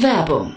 Werbung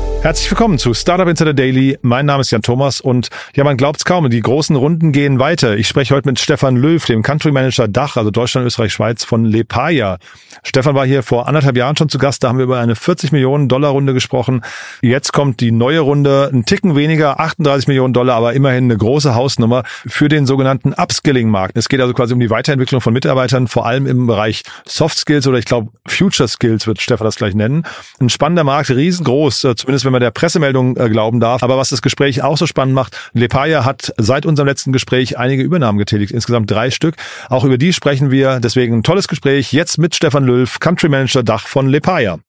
Herzlich willkommen zu Startup Insider Daily. Mein Name ist Jan Thomas und ja, man glaubt es kaum, die großen Runden gehen weiter. Ich spreche heute mit Stefan Löw, dem Country Manager Dach, also Deutschland, Österreich, Schweiz von Lepaya. Stefan war hier vor anderthalb Jahren schon zu Gast, da haben wir über eine 40 Millionen Dollar Runde gesprochen. Jetzt kommt die neue Runde, ein Ticken weniger, 38 Millionen Dollar, aber immerhin eine große Hausnummer für den sogenannten Upskilling-Markt. Es geht also quasi um die Weiterentwicklung von Mitarbeitern, vor allem im Bereich Soft Skills oder ich glaube Future Skills wird Stefan das gleich nennen. Ein spannender Markt, riesengroß, äh, zumindest wenn man der Pressemeldung äh, glauben darf. Aber was das Gespräch auch so spannend macht, Lepaya hat seit unserem letzten Gespräch einige Übernahmen getätigt, insgesamt drei Stück. Auch über die sprechen wir. Deswegen ein tolles Gespräch jetzt mit Stefan Löw, Country Manager Dach von Lepaya.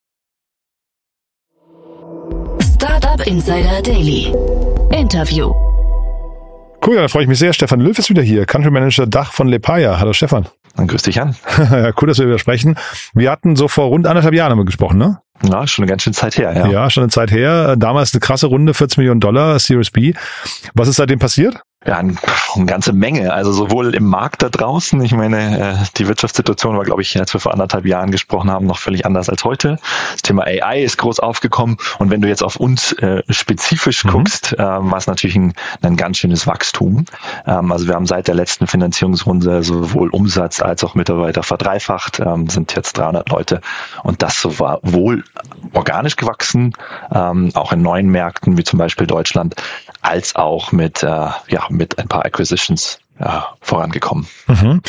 Startup Insider Daily. Interview. Cool, dann freue ich mich sehr. Stefan Löw ist wieder hier, Country Manager Dach von Lepaya. Hallo Stefan. Dann grüß dich an. ja, cool, dass wir wieder sprechen. Wir hatten so vor rund anderthalb Jahren haben wir gesprochen, ne? Ja, schon eine ganz schöne Zeit her, ja. Ja, schon eine Zeit her. Damals eine krasse Runde, 40 Millionen Dollar, Series B. Was ist seitdem passiert? Ja, eine, eine ganze Menge. Also sowohl im Markt da draußen, ich meine, äh, die Wirtschaftssituation war, glaube ich, als wir vor anderthalb Jahren gesprochen haben, noch völlig anders als heute. Das Thema AI ist groß aufgekommen und wenn du jetzt auf uns äh, spezifisch mhm. guckst, äh, war es natürlich ein, ein ganz schönes Wachstum. Ähm, also wir haben seit der letzten Finanzierungsrunde sowohl Umsatz als auch Mitarbeiter verdreifacht, ähm, sind jetzt 300 Leute und das so war wohl organisch gewachsen, ähm, auch in neuen Märkten wie zum Beispiel Deutschland, als auch mit ja mit ein paar Acquisitions ja, vorangekommen. Mhm.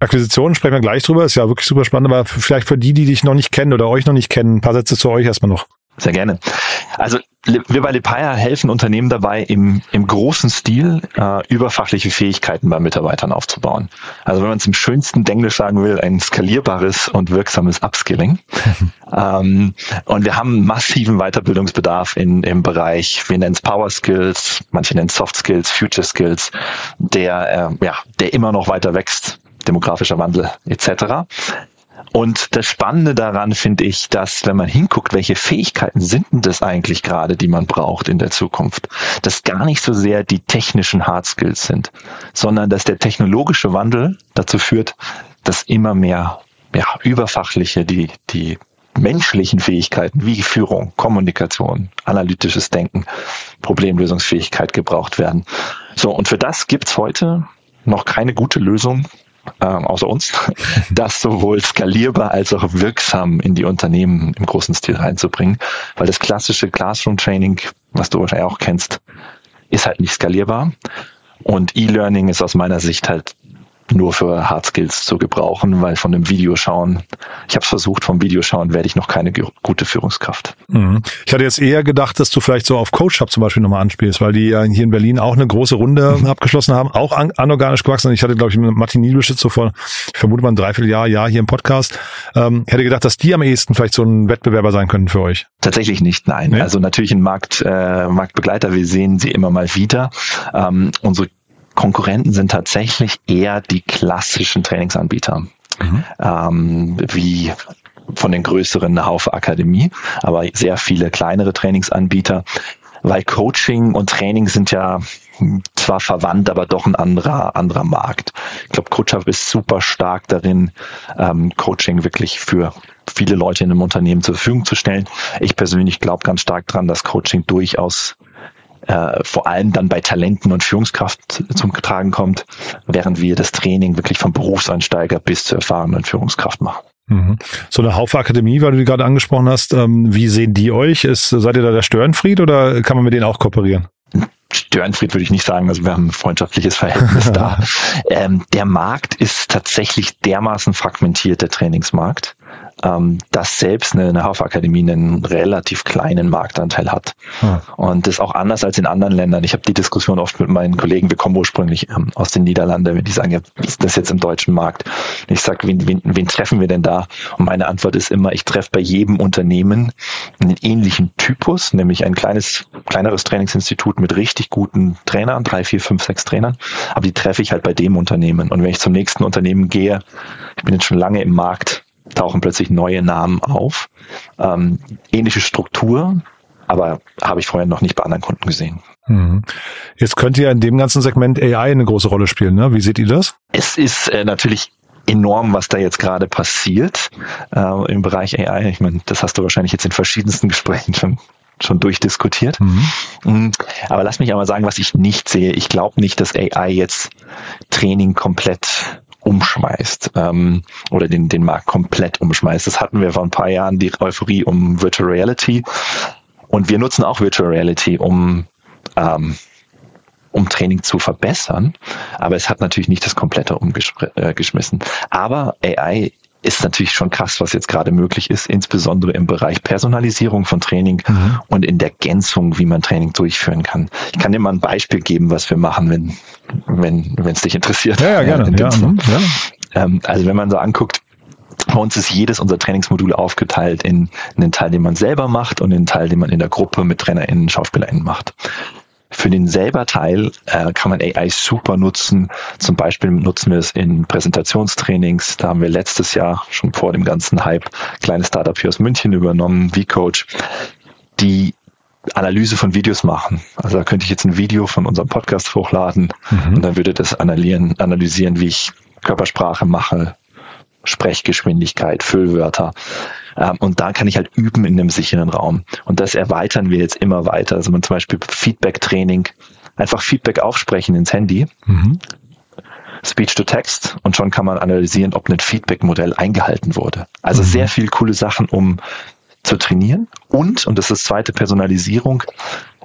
Akquisitionen sprechen wir gleich drüber, ist ja wirklich super spannend, aber vielleicht für die, die dich noch nicht kennen oder euch noch nicht kennen, ein paar Sätze zu euch erstmal noch. Sehr gerne. Also wir bei Lepaya helfen Unternehmen dabei, im, im großen Stil äh, überfachliche Fähigkeiten bei Mitarbeitern aufzubauen. Also wenn man es im schönsten Englisch sagen will, ein skalierbares und wirksames Upskilling. ähm, und wir haben massiven Weiterbildungsbedarf in, im Bereich, wir nennen es Power Skills, manche nennen es Soft Skills, Future Skills, der, äh, ja, der immer noch weiter wächst demografischer Wandel etc. Und das Spannende daran finde ich, dass wenn man hinguckt, welche Fähigkeiten sind denn das eigentlich gerade, die man braucht in der Zukunft, dass gar nicht so sehr die technischen Hard Skills sind, sondern dass der technologische Wandel dazu führt, dass immer mehr ja, überfachliche, die, die menschlichen Fähigkeiten wie Führung, Kommunikation, analytisches Denken, Problemlösungsfähigkeit gebraucht werden. So, und für das gibt's heute noch keine gute Lösung, äh, außer uns, das sowohl skalierbar als auch wirksam in die Unternehmen im großen Stil reinzubringen. Weil das klassische Classroom-Training, was du wahrscheinlich auch kennst, ist halt nicht skalierbar. Und E-Learning ist aus meiner Sicht halt nur für Hard Skills zu gebrauchen, weil von dem Videoschauen, ich habe es versucht, vom Videoschauen werde ich noch keine gute Führungskraft. Mhm. Ich hatte jetzt eher gedacht, dass du vielleicht so auf Coach Hub zum Beispiel nochmal anspielst, weil die ja hier in Berlin auch eine große Runde mhm. abgeschlossen haben, auch an, anorganisch gewachsen. Ich hatte, glaube ich, Martin Nielbeschütz so vor, ich vermute mal ein Dreivierteljahr, Jahr hier im Podcast. Ähm, hätte gedacht, dass die am ehesten vielleicht so ein Wettbewerber sein könnten für euch. Tatsächlich nicht, nein. Nee? Also natürlich ein Markt, äh, Marktbegleiter, wir sehen sie immer mal wieder. Ähm, unsere Konkurrenten sind tatsächlich eher die klassischen Trainingsanbieter, mhm. ähm, wie von den größeren Haufe Akademie, aber sehr viele kleinere Trainingsanbieter, weil Coaching und Training sind ja zwar verwandt, aber doch ein anderer, anderer Markt. Ich glaube, CoachUp ist super stark darin, ähm, Coaching wirklich für viele Leute in einem Unternehmen zur Verfügung zu stellen. Ich persönlich glaube ganz stark dran, dass Coaching durchaus äh, vor allem dann bei Talenten und Führungskraft zum Tragen kommt, während wir das Training wirklich vom Berufseinsteiger bis zur erfahrenen Führungskraft machen. Mhm. So eine Haufe Akademie, weil du die gerade angesprochen hast, ähm, wie sehen die euch? Ist, seid ihr da der Störenfried oder kann man mit denen auch kooperieren? Störenfried würde ich nicht sagen, also wir haben ein freundschaftliches Verhältnis da. Ähm, der Markt ist tatsächlich dermaßen fragmentiert, der Trainingsmarkt, ähm, dass selbst eine, eine Hafakademie einen relativ kleinen Marktanteil hat. Hm. Und das ist auch anders als in anderen Ländern. Ich habe die Diskussion oft mit meinen Kollegen, wir kommen ursprünglich ähm, aus den Niederlanden, die sagen, ja, wie ist das jetzt im deutschen Markt? Und ich sage, wen, wen, wen treffen wir denn da? Und meine Antwort ist immer, ich treffe bei jedem Unternehmen einen ähnlichen Typus, nämlich ein kleines, kleineres Trainingsinstitut mit richtig guten Trainern, drei, vier, fünf, sechs Trainern. Aber die treffe ich halt bei dem Unternehmen. Und wenn ich zum nächsten Unternehmen gehe, ich bin jetzt schon lange im Markt, tauchen plötzlich neue Namen auf. Ähm, ähnliche Struktur, aber habe ich vorher noch nicht bei anderen Kunden gesehen. Mhm. Jetzt könnte ja in dem ganzen Segment AI eine große Rolle spielen. Ne? Wie seht ihr das? Es ist äh, natürlich enorm, was da jetzt gerade passiert äh, im Bereich AI. Ich meine, das hast du wahrscheinlich jetzt in verschiedensten Gesprächen schon schon durchdiskutiert. Mhm. mhm. Aber lass mich einmal sagen, was ich nicht sehe. Ich glaube nicht, dass AI jetzt Training komplett umschmeißt ähm, oder den, den Markt komplett umschmeißt. Das hatten wir vor ein paar Jahren, die Euphorie um Virtual Reality. Und wir nutzen auch Virtual Reality, um, ähm, um Training zu verbessern. Aber es hat natürlich nicht das komplette umgeschmissen. Äh, Aber AI ist natürlich schon krass, was jetzt gerade möglich ist, insbesondere im Bereich Personalisierung von Training mhm. und in der Gänzung, wie man Training durchführen kann. Ich kann dir mal ein Beispiel geben, was wir machen, wenn wenn wenn es dich interessiert. Ja, ja gerne. Ja, mhm, ja. Ähm, also wenn man so anguckt, bei uns ist jedes unserer Trainingsmodule aufgeteilt in einen Teil, den man selber macht und einen Teil, den man in der Gruppe mit TrainerInnen, SchauspielerInnen macht. Für den selber Teil äh, kann man AI super nutzen. Zum Beispiel nutzen wir es in Präsentationstrainings. Da haben wir letztes Jahr schon vor dem ganzen Hype kleine Startup hier aus München übernommen, V-Coach, die Analyse von Videos machen. Also da könnte ich jetzt ein Video von unserem Podcast hochladen mhm. und dann würde das analysieren, analysieren, wie ich Körpersprache mache, Sprechgeschwindigkeit, Füllwörter. Ähm, und da kann ich halt üben in einem sicheren Raum. Und das erweitern wir jetzt immer weiter. Also man zum Beispiel Feedback-Training, einfach Feedback aufsprechen ins Handy. Mhm. Speech to Text und schon kann man analysieren, ob ein Feedback-Modell eingehalten wurde. Also mhm. sehr viel coole Sachen, um zu trainieren. Und, und das ist zweite Personalisierung,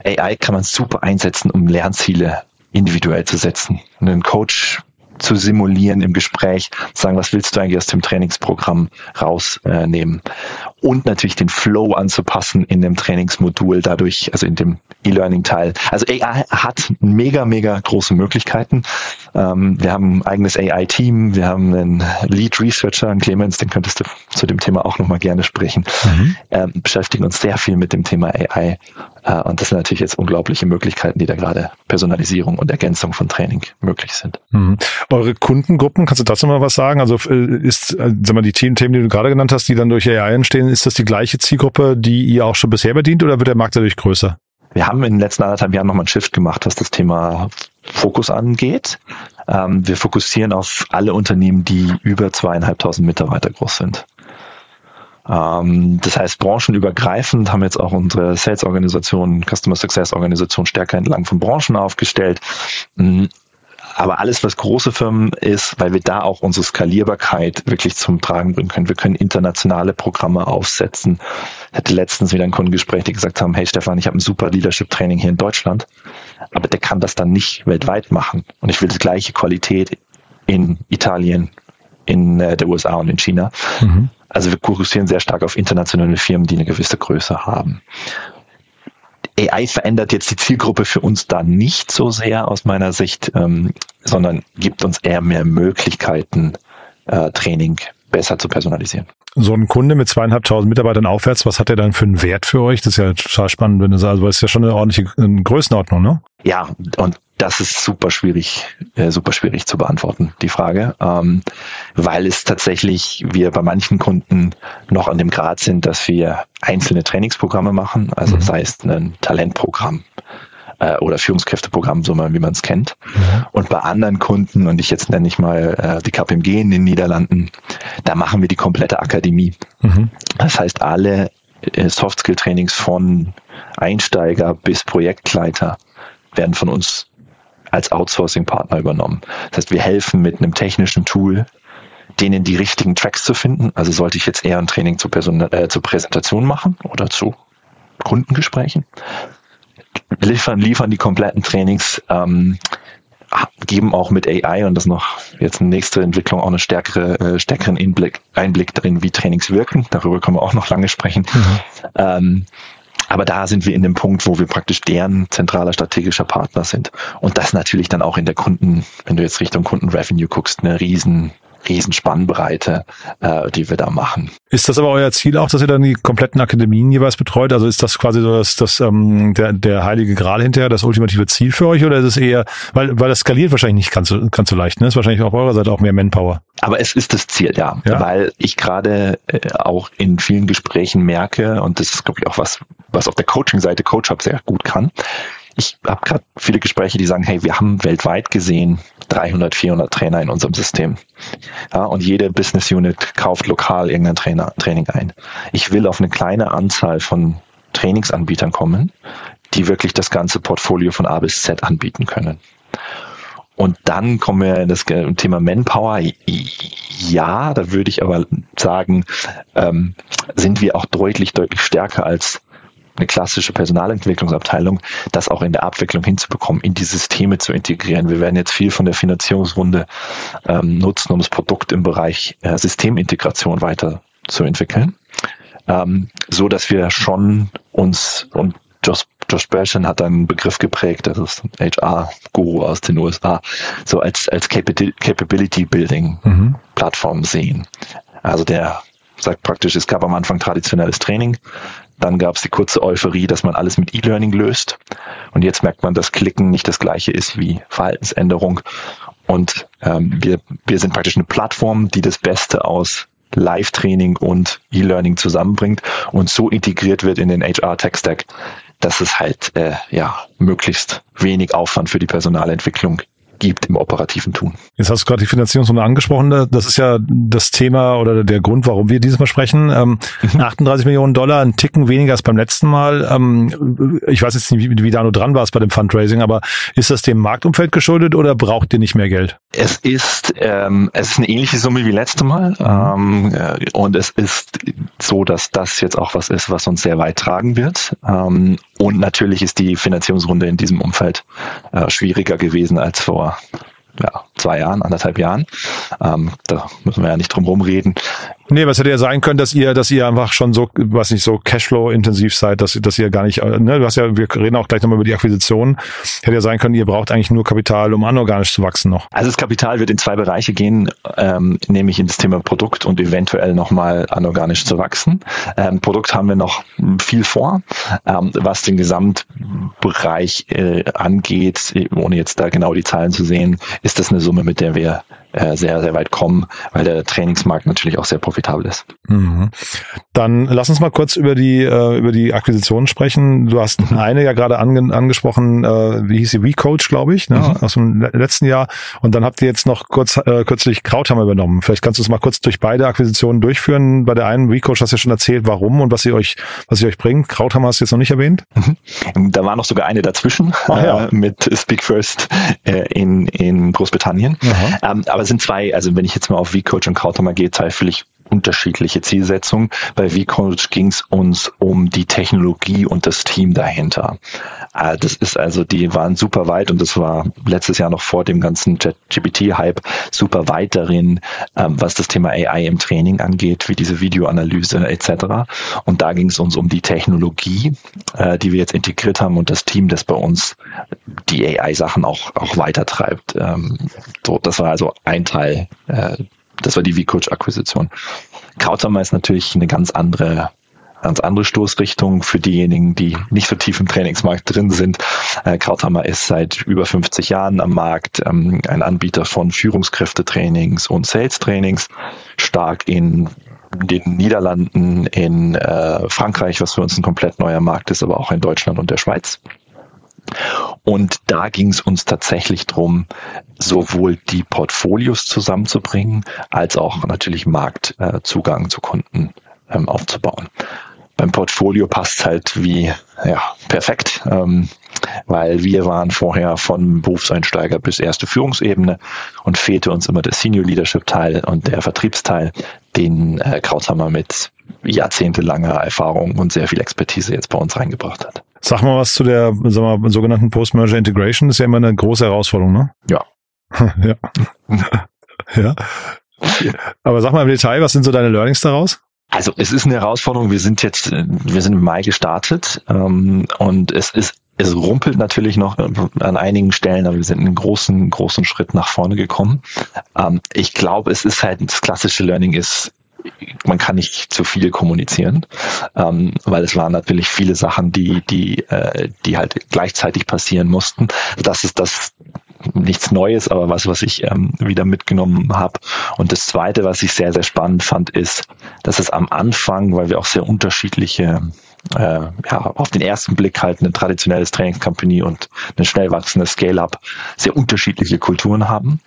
AI kann man super einsetzen, um Lernziele individuell zu setzen. Ein Coach zu simulieren im Gespräch, sagen, was willst du eigentlich aus dem Trainingsprogramm rausnehmen? Und natürlich den Flow anzupassen in dem Trainingsmodul, dadurch, also in dem E-Learning-Teil. Also AI hat mega, mega große Möglichkeiten. Ähm, wir haben ein eigenes AI-Team, wir haben einen Lead-Researcher, einen Clemens, den könntest du zu dem Thema auch nochmal gerne sprechen. Mhm. Ähm, beschäftigen uns sehr viel mit dem Thema AI. Äh, und das sind natürlich jetzt unglaubliche Möglichkeiten, die da gerade Personalisierung und Ergänzung von Training möglich sind. Mhm. Eure Kundengruppen, kannst du dazu mal was sagen? Also äh, ist, äh, sag mal, die Themen, die du gerade genannt hast, die dann durch AI entstehen, ist das die gleiche Zielgruppe, die ihr auch schon bisher bedient oder wird der Markt dadurch größer? Wir haben in den letzten anderthalb Jahren nochmal einen Shift gemacht, was das Thema Fokus angeht. Ähm, wir fokussieren auf alle Unternehmen, die über zweieinhalbtausend Mitarbeiter groß sind. Ähm, das heißt, branchenübergreifend haben jetzt auch unsere Sales-Organisation, Customer Success-Organisation stärker entlang von Branchen aufgestellt. Aber alles, was große Firmen ist, weil wir da auch unsere Skalierbarkeit wirklich zum Tragen bringen können. Wir können internationale Programme aufsetzen. Ich hatte letztens wieder ein Kundengespräch, die gesagt haben, hey Stefan, ich habe ein super Leadership-Training hier in Deutschland, aber der kann das dann nicht weltweit machen. Und ich will die gleiche Qualität in Italien, in äh, der USA und in China. Mhm. Also wir fokussieren sehr stark auf internationale Firmen, die eine gewisse Größe haben. AI verändert jetzt die Zielgruppe für uns da nicht so sehr aus meiner Sicht, ähm, sondern gibt uns eher mehr Möglichkeiten, äh, Training besser zu personalisieren. So ein Kunde mit zweieinhalbtausend Mitarbeitern aufwärts, was hat er dann für einen Wert für euch? Das ist ja total spannend, wenn du sagst, also das ist ja schon eine ordentliche Größenordnung, ne? Ja, und das ist super schwierig, äh, super schwierig zu beantworten, die Frage, ähm, weil es tatsächlich wir bei manchen Kunden noch an dem Grad sind, dass wir einzelne Trainingsprogramme machen, also mhm. sei es ein Talentprogramm äh, oder Führungskräfteprogramm, so mal wie man es kennt. Mhm. Und bei anderen Kunden, und ich jetzt nenne ich mal äh, die KPMG in den Niederlanden, da machen wir die komplette Akademie. Mhm. Das heißt, alle äh, Softskill-Trainings von Einsteiger bis Projektleiter werden von uns als Outsourcing-Partner übernommen. Das heißt, wir helfen mit einem technischen Tool, denen die richtigen Tracks zu finden. Also sollte ich jetzt eher ein Training zu, Person, äh, zur Präsentation machen oder zu Kundengesprächen, liefern, liefern die kompletten Trainings, ähm, geben auch mit AI und das noch jetzt eine nächste Entwicklung auch eine stärkere, äh, stärkeren Einblick, Einblick drin, wie Trainings wirken. Darüber können wir auch noch lange sprechen. Mhm. Ähm, aber da sind wir in dem Punkt, wo wir praktisch deren zentraler strategischer Partner sind. Und das natürlich dann auch in der Kunden, wenn du jetzt Richtung Kundenrevenue guckst, eine riesen Riesenspannbreite, äh, die wir da machen. Ist das aber euer Ziel auch, dass ihr dann die kompletten Akademien jeweils betreut? Also ist das quasi so das, das ähm, der, der heilige Gral hinterher, das ultimative Ziel für euch? Oder ist es eher, weil, weil das skaliert wahrscheinlich nicht ganz so, ganz so leicht, ne? Ist wahrscheinlich auf eurer Seite auch mehr Manpower. Aber es ist das Ziel, ja. ja? Weil ich gerade äh, auch in vielen Gesprächen merke, und das ist, glaube ich, auch was, was auf der Coaching-Seite Coach Hub sehr gut kann, ich habe gerade viele Gespräche, die sagen, hey, wir haben weltweit gesehen 300, 400 Trainer in unserem System. Ja, und jede Business Unit kauft lokal irgendein Trainer, Training ein. Ich will auf eine kleine Anzahl von Trainingsanbietern kommen, die wirklich das ganze Portfolio von A bis Z anbieten können. Und dann kommen wir in das Thema Manpower. Ja, da würde ich aber sagen, ähm, sind wir auch deutlich, deutlich stärker als eine klassische Personalentwicklungsabteilung, das auch in der Abwicklung hinzubekommen, in die Systeme zu integrieren. Wir werden jetzt viel von der Finanzierungsrunde ähm, nutzen, um das Produkt im Bereich äh, Systemintegration weiter zu entwickeln, ähm, so dass wir schon uns und Josh, Josh Berschen hat einen Begriff geprägt, das ist ein HR-Guru aus den USA, so als, als Capability Building mhm. Sehen. Also der sagt praktisch, es gab am Anfang traditionelles Training, dann gab es die kurze Euphorie, dass man alles mit E-Learning löst. Und jetzt merkt man, dass Klicken nicht das gleiche ist wie Verhaltensänderung. Und ähm, wir, wir sind praktisch eine Plattform, die das Beste aus Live-Training und E-Learning zusammenbringt und so integriert wird in den HR-Tech-Stack, dass es halt äh, ja möglichst wenig Aufwand für die Personalentwicklung gibt im operativen Tun. Jetzt hast du gerade die Finanzierungsrunde angesprochen. Das ist ja das Thema oder der Grund, warum wir dieses Mal sprechen. Ähm, mhm. 38 Millionen Dollar, ein Ticken weniger als beim letzten Mal. Ähm, ich weiß jetzt nicht, wie, wie da nur dran warst bei dem Fundraising, aber ist das dem Marktumfeld geschuldet oder braucht ihr nicht mehr Geld? Es ist, ähm, es ist eine ähnliche Summe wie letzte Mal. Mhm. Ähm, und es ist so, dass das jetzt auch was ist, was uns sehr weit tragen wird. Und natürlich ist die Finanzierungsrunde in diesem Umfeld äh, schwieriger gewesen als vor ja, zwei Jahren, anderthalb Jahren. Ähm, da müssen wir ja nicht drum rumreden. Nee, was hätte ja sein können, dass ihr, dass ihr einfach schon so, was nicht so Cashflow-intensiv seid, dass, dass ihr gar nicht, äh, ne, du hast ja, wir reden auch gleich nochmal über die Akquisition. Hätte ja sein können, ihr braucht eigentlich nur Kapital, um anorganisch zu wachsen noch. Also das Kapital wird in zwei Bereiche gehen, ähm, nämlich in das Thema Produkt und eventuell nochmal anorganisch zu wachsen. Ähm, Produkt haben wir noch viel vor, ähm, was den Gesamtbereich äh, angeht, ohne jetzt da genau die Zahlen zu sehen, ist das eine Summe, mit der wir äh, sehr, sehr weit kommen, weil der Trainingsmarkt natürlich auch sehr profitabel ist. Mhm. Dann lass uns mal kurz über die, äh, über die Akquisition sprechen. Du hast mhm. eine ja gerade ange angesprochen, äh, wie hieß sie, WeCoach, glaube ich, ne? Mhm. aus dem letzten Jahr. Und dann habt ihr jetzt noch kurz äh, kürzlich Krauthammer übernommen. Vielleicht kannst du es mal kurz durch beide Akquisitionen durchführen. Bei der einen WeCoach hast du ja schon erzählt, warum und was sie euch, was sie euch bringt. Krauthammer hast du jetzt noch nicht erwähnt. Mhm. Da war noch sogar eine dazwischen Ach, ja. äh, mit Speak First äh, in, in Großbritannien. Ähm, aber es sind zwei, also wenn ich jetzt mal auf V-Coach und Krauthammer gehe, zwei völlig unterschiedliche Zielsetzungen. Bei V-Coach ging es uns um die Technologie und das Team dahinter. Äh, das ist also, die waren super weit und das war letztes Jahr noch vor dem ganzen GPT-Hype super weit darin, ähm, was das Thema AI im Training angeht, wie diese Videoanalyse etc. Und da ging es uns um die Technologie, äh, die wir jetzt integriert haben und das Team, das bei uns die AI-Sachen auch, auch weitertreibt. Ähm, so, das war also ein Teil äh, das war die V-Coach-Akquisition. Krauthammer ist natürlich eine ganz andere ganz andere Stoßrichtung für diejenigen, die nicht so tief im Trainingsmarkt drin sind. Äh, Krauthammer ist seit über 50 Jahren am Markt, ähm, ein Anbieter von Führungskräftetrainings und Sales-Trainings, stark in den Niederlanden, in äh, Frankreich, was für uns ein komplett neuer Markt ist, aber auch in Deutschland und der Schweiz. Und da ging es uns tatsächlich drum, sowohl die Portfolios zusammenzubringen, als auch natürlich Marktzugang äh, zu Kunden ähm, aufzubauen. Beim Portfolio passt halt wie ja, perfekt, ähm, weil wir waren vorher von Berufseinsteiger bis erste Führungsebene und fehlte uns immer der Senior Leadership Teil und der Vertriebsteil, den äh, Krauthammer mit jahrzehntelanger Erfahrung und sehr viel Expertise jetzt bei uns reingebracht hat. Sag mal was zu der sag mal, sogenannten Post-Merger Integration. Das ist ja immer eine große Herausforderung, ne? Ja. ja. ja. Aber sag mal im Detail, was sind so deine Learnings daraus? Also es ist eine Herausforderung. Wir sind jetzt, wir sind im Mai gestartet ähm, und es ist es rumpelt natürlich noch an einigen Stellen, aber wir sind einen großen, großen Schritt nach vorne gekommen. Ähm, ich glaube, es ist halt, das klassische Learning ist, man kann nicht zu viel kommunizieren, ähm, weil es waren natürlich viele Sachen, die, die, äh, die halt gleichzeitig passieren mussten. Das ist das nichts Neues, aber was, was ich ähm, wieder mitgenommen habe. Und das Zweite, was ich sehr, sehr spannend fand, ist, dass es am Anfang, weil wir auch sehr unterschiedliche äh, ja, auf den ersten Blick halt ein traditionelles Trainingscompany und ein schnell wachsendes Scale-Up sehr unterschiedliche Kulturen haben.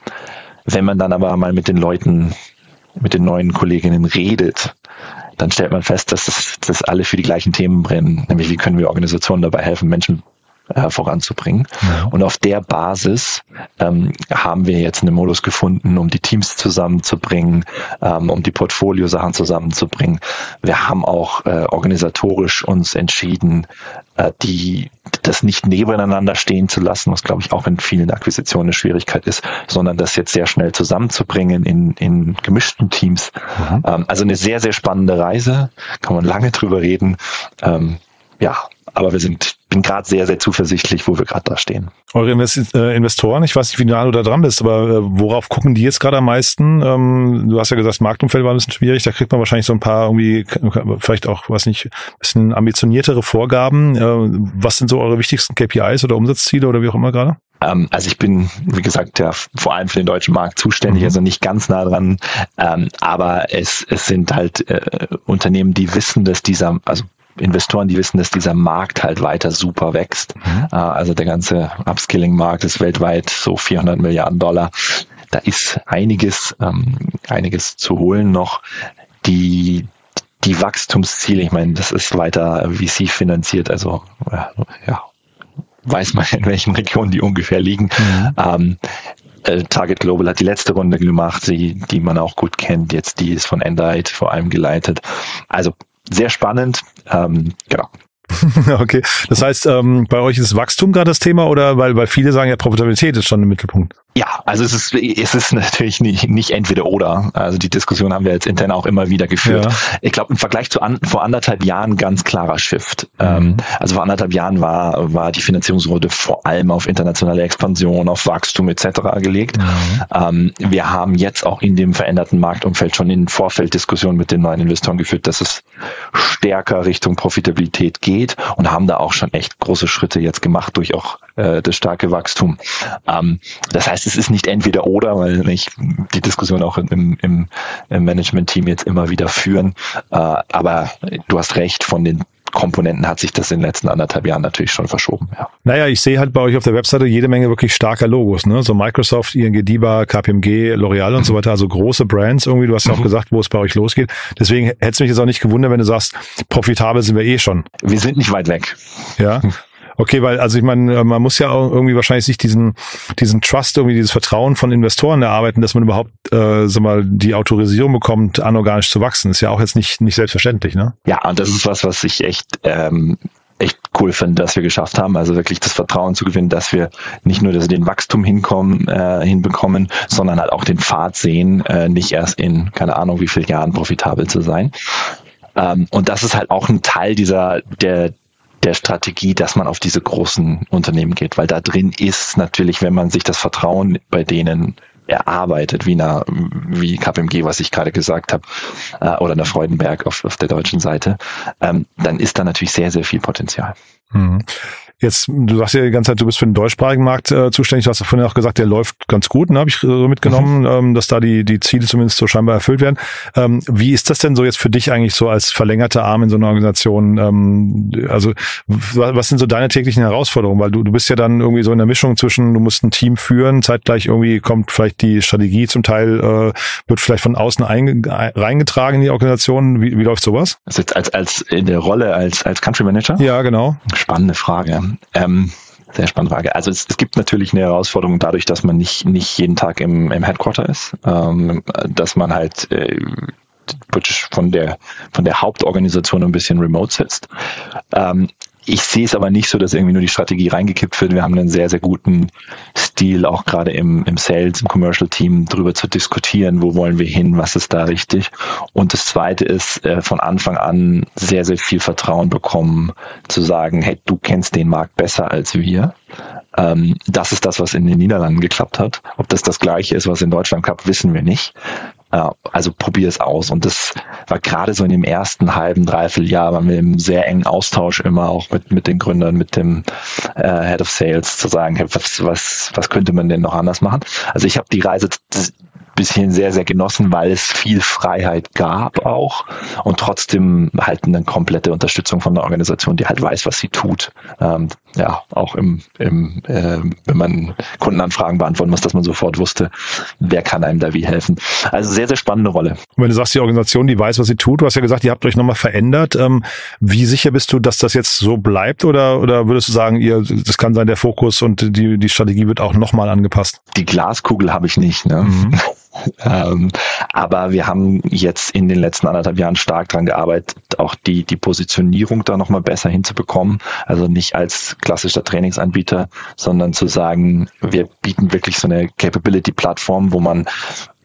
Wenn man dann aber mal mit den Leuten, mit den neuen Kolleginnen redet, dann stellt man fest, dass das, dass alle für die gleichen Themen brennen, nämlich wie können wir Organisationen dabei helfen, Menschen äh, voranzubringen. Ja. Und auf der Basis ähm, haben wir jetzt einen Modus gefunden, um die Teams zusammenzubringen, ähm, um die Portfolio-Sachen zusammenzubringen. Wir haben auch äh, organisatorisch uns entschieden, äh, die das nicht nebeneinander stehen zu lassen, was glaube ich auch in vielen Akquisitionen eine Schwierigkeit ist, sondern das jetzt sehr schnell zusammenzubringen in, in gemischten Teams. Mhm. Ähm, also eine sehr, sehr spannende Reise, kann man lange drüber reden. Ähm, ja, aber wir sind, bin gerade sehr, sehr zuversichtlich, wo wir gerade da stehen. Eure Invest äh, Investoren, ich weiß nicht, wie nah du da dran bist, aber äh, worauf gucken die jetzt gerade am meisten? Ähm, du hast ja gesagt, das Marktumfeld war ein bisschen schwierig, da kriegt man wahrscheinlich so ein paar irgendwie, vielleicht auch, weiß nicht, bisschen ambitioniertere Vorgaben. Äh, was sind so eure wichtigsten KPIs oder Umsatzziele oder wie auch immer gerade? Ähm, also ich bin, wie gesagt, ja vor allem für den deutschen Markt zuständig, mhm. also nicht ganz nah dran. Ähm, aber es, es sind halt äh, Unternehmen, die wissen, dass dieser, also Investoren, die wissen, dass dieser Markt halt weiter super wächst. Mhm. Äh, also der ganze Upskilling-Markt ist weltweit so 400 Milliarden Dollar. Da ist einiges, ähm, einiges zu holen noch. Die, die Wachstumsziele, ich meine, das ist weiter VC finanziert, also ja, weiß man, in welchen Regionen die ungefähr liegen. Mhm. Ähm, äh, Target Global hat die letzte Runde gemacht, die, die man auch gut kennt. Jetzt die ist von Endite vor allem geleitet. Also sehr spannend. Ähm, genau. okay, das heißt, ähm, bei euch ist Wachstum gerade das Thema oder weil, weil viele sagen ja, Profitabilität ist schon im Mittelpunkt? Ja, also es ist, es ist natürlich nicht, nicht entweder oder. Also die Diskussion haben wir jetzt intern auch immer wieder geführt. Ja. Ich glaube, im Vergleich zu an, vor anderthalb Jahren ganz klarer Shift. Mhm. Ähm, also vor anderthalb Jahren war, war die Finanzierungsrunde vor allem auf internationale Expansion, auf Wachstum etc. gelegt. Mhm. Ähm, wir haben jetzt auch in dem veränderten Marktumfeld schon in Vorfelddiskussionen mit den neuen Investoren geführt, dass es stärker Richtung Profitabilität geht und haben da auch schon echt große Schritte jetzt gemacht durch auch äh, das starke Wachstum. Ähm, das heißt, es ist nicht entweder oder, weil ich die Diskussion auch im, im, im Management-Team jetzt immer wieder führen. Äh, aber du hast recht, von den Komponenten hat sich das in den letzten anderthalb Jahren natürlich schon verschoben. Ja. Naja, ich sehe halt bei euch auf der Webseite jede Menge wirklich starker Logos, ne? So Microsoft, ING DIBA, KPMG, L'Oreal und so weiter, also große Brands irgendwie. Du hast ja auch mhm. gesagt, wo es bei euch losgeht. Deswegen hätte es mich jetzt auch nicht gewundert, wenn du sagst, profitabel sind wir eh schon. Wir sind nicht weit weg. Ja. Okay, weil also ich meine, äh, man muss ja auch irgendwie wahrscheinlich sich diesen diesen Trust irgendwie dieses Vertrauen von Investoren erarbeiten, dass man überhaupt äh, sag mal die Autorisierung bekommt, anorganisch zu wachsen. Ist ja auch jetzt nicht nicht selbstverständlich, ne? Ja, und das ist was, was ich echt ähm, echt cool finde, dass wir geschafft haben. Also wirklich das Vertrauen zu gewinnen, dass wir nicht nur dass wir den Wachstum hinkommen, äh, hinbekommen, sondern halt auch den Pfad sehen, äh, nicht erst in keine Ahnung wie vielen Jahren profitabel zu sein. Ähm, und das ist halt auch ein Teil dieser der der Strategie, dass man auf diese großen Unternehmen geht, weil da drin ist natürlich, wenn man sich das Vertrauen bei denen erarbeitet, wie, eine, wie KPMG, was ich gerade gesagt habe, äh, oder eine Freudenberg auf, auf der deutschen Seite, ähm, dann ist da natürlich sehr, sehr viel Potenzial. Mhm. Jetzt, du sagst ja die ganze Zeit, du bist für den deutschsprachigen Markt äh, zuständig. Du hast ja vorhin auch gesagt, der läuft ganz gut, ne, habe ich so mitgenommen, mhm. ähm, dass da die, die Ziele zumindest so scheinbar erfüllt werden. Ähm, wie ist das denn so jetzt für dich eigentlich so als verlängerter Arm in so einer Organisation? Ähm, also was sind so deine täglichen Herausforderungen? Weil du, du bist ja dann irgendwie so in der Mischung zwischen, du musst ein Team führen, zeitgleich irgendwie kommt vielleicht die Strategie zum Teil, äh, wird vielleicht von außen reingetragen in die Organisation. Wie, wie läuft sowas? Also als, als in der Rolle als, als Country Manager? Ja, genau. Spannende Frage. Ähm, sehr spannende Frage. Also es, es, gibt natürlich eine Herausforderung dadurch, dass man nicht, nicht jeden Tag im, im Headquarter ist, ähm, dass man halt äh, von der, von der Hauptorganisation ein bisschen remote sitzt. Ähm, ich sehe es aber nicht so, dass irgendwie nur die Strategie reingekippt wird. Wir haben einen sehr, sehr guten Stil, auch gerade im, im Sales, im Commercial Team, darüber zu diskutieren, wo wollen wir hin, was ist da richtig. Und das Zweite ist, äh, von Anfang an sehr, sehr viel Vertrauen bekommen, zu sagen, hey, du kennst den Markt besser als wir. Ähm, das ist das, was in den Niederlanden geklappt hat. Ob das das gleiche ist, was in Deutschland klappt, wissen wir nicht. Äh, also probier es aus. Und das war gerade so in dem ersten halben, dreiviertel Jahr, waren wir im sehr engen Austausch immer auch mit, mit den Gründern, mit dem äh, Head of Sales zu sagen, hey, was, was, was könnte man denn noch anders machen? Also ich habe die Reise bisschen sehr, sehr genossen, weil es viel Freiheit gab auch und trotzdem halt eine komplette Unterstützung von der Organisation, die halt weiß, was sie tut. Ähm, ja, auch im, im äh, wenn man Kundenanfragen beantworten muss, dass man sofort wusste, wer kann einem da wie helfen. Also sehr, sehr spannende Rolle. Und wenn du sagst, die Organisation, die weiß, was sie tut, du hast ja gesagt, ihr habt euch nochmal verändert. Ähm, wie sicher bist du, dass das jetzt so bleibt oder, oder würdest du sagen, ihr, das kann sein, der Fokus und die, die Strategie wird auch nochmal angepasst? Die Glaskugel habe ich nicht. Ne? Mhm. Ähm, aber wir haben jetzt in den letzten anderthalb Jahren stark daran gearbeitet, auch die, die Positionierung da nochmal besser hinzubekommen. Also nicht als klassischer Trainingsanbieter, sondern zu sagen, wir bieten wirklich so eine Capability-Plattform, wo man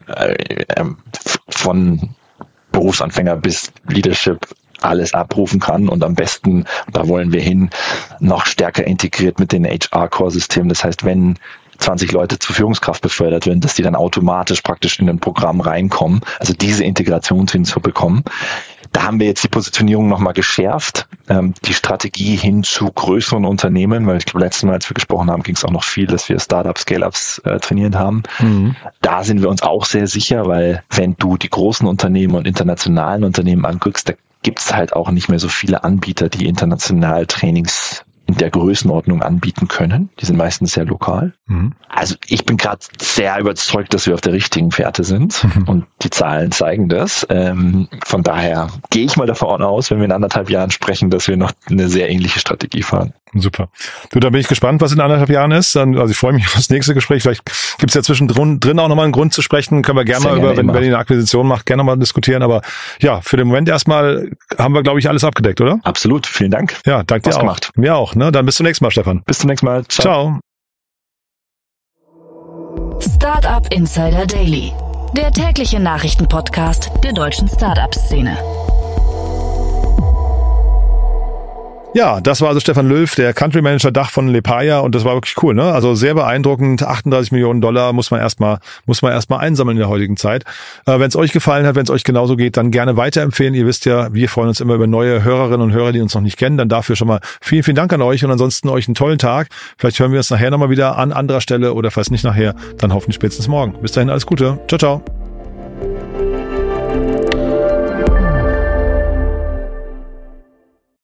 äh, ähm, von Berufsanfänger bis Leadership alles abrufen kann und am besten, da wollen wir hin, noch stärker integriert mit den HR-Core-Systemen. Das heißt, wenn 20 Leute zur Führungskraft befördert werden, dass die dann automatisch praktisch in ein Programm reinkommen. Also diese Integration hinzubekommen. Da haben wir jetzt die Positionierung nochmal geschärft, ähm, die Strategie hin zu größeren Unternehmen, weil ich glaube, letztes Mal, als wir gesprochen haben, ging es auch noch viel, dass wir Startups, Scale-Ups äh, trainiert haben. Mhm. Da sind wir uns auch sehr sicher, weil wenn du die großen Unternehmen und internationalen Unternehmen anguckst, da gibt es halt auch nicht mehr so viele Anbieter, die international Trainings in der Größenordnung anbieten können. Die sind meistens sehr lokal. Mhm. Also ich bin gerade sehr überzeugt, dass wir auf der richtigen Fährte sind mhm. und die Zahlen zeigen das. Ähm, von daher gehe ich mal davon aus, wenn wir in anderthalb Jahren sprechen, dass wir noch eine sehr ähnliche Strategie fahren. Super. Du, da bin ich gespannt, was in anderthalb Jahren ist. Dann, also ich freue mich auf das nächste Gespräch. Vielleicht gibt es ja zwischendrin drin auch nochmal einen Grund zu sprechen. Können wir gerne mal über, wenn, wenn ihr eine Akquisition macht, gerne mal diskutieren. Aber ja, für den Moment erstmal haben wir, glaube ich, alles abgedeckt, oder? Absolut. Vielen Dank. Ja, danke dir auch. Gemacht. Mir auch. Ne? Dann bis zum nächsten Mal, Stefan. Bis zum nächsten Mal. Ciao. Ciao. Startup Insider Daily. Der tägliche Nachrichtenpodcast der deutschen Startup-Szene. Ja, das war also Stefan Löw, der Country Manager Dach von Lepaya und das war wirklich cool, ne? Also sehr beeindruckend. 38 Millionen Dollar muss man erstmal muss man erstmal einsammeln in der heutigen Zeit. Äh, wenn es euch gefallen hat, wenn es euch genauso geht, dann gerne weiterempfehlen. Ihr wisst ja, wir freuen uns immer über neue Hörerinnen und Hörer, die uns noch nicht kennen. Dann dafür schon mal vielen vielen Dank an euch und ansonsten euch einen tollen Tag. Vielleicht hören wir uns nachher nochmal wieder an anderer Stelle oder falls nicht nachher, dann hoffentlich spätestens morgen. Bis dahin alles Gute. Ciao ciao.